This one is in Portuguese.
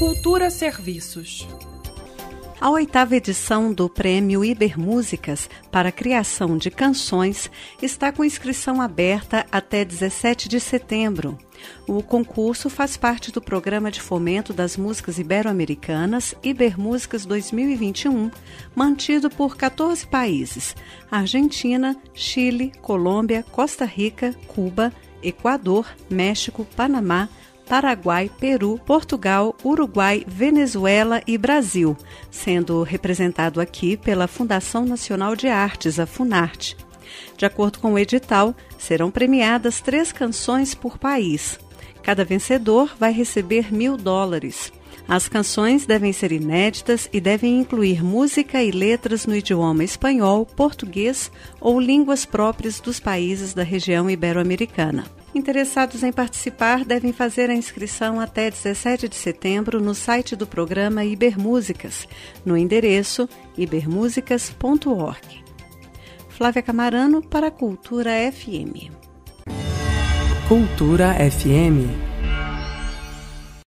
Cultura Serviços. A oitava edição do Prêmio Ibermúsicas para criação de canções está com inscrição aberta até 17 de setembro. O concurso faz parte do Programa de Fomento das Músicas Ibero-Americanas Ibermúsicas 2021, mantido por 14 países: Argentina, Chile, Colômbia, Costa Rica, Cuba, Equador, México, Panamá, Paraguai, Peru, Portugal, Uruguai, Venezuela e Brasil, sendo representado aqui pela Fundação Nacional de Artes, a Funarte. De acordo com o edital, serão premiadas três canções por país. Cada vencedor vai receber mil dólares. As canções devem ser inéditas e devem incluir música e letras no idioma espanhol, português ou línguas próprias dos países da região ibero-americana. Interessados em participar devem fazer a inscrição até 17 de setembro no site do programa Ibermúsicas, no endereço ibermúsicas.org. Flávia Camarano para a Cultura FM. Cultura FM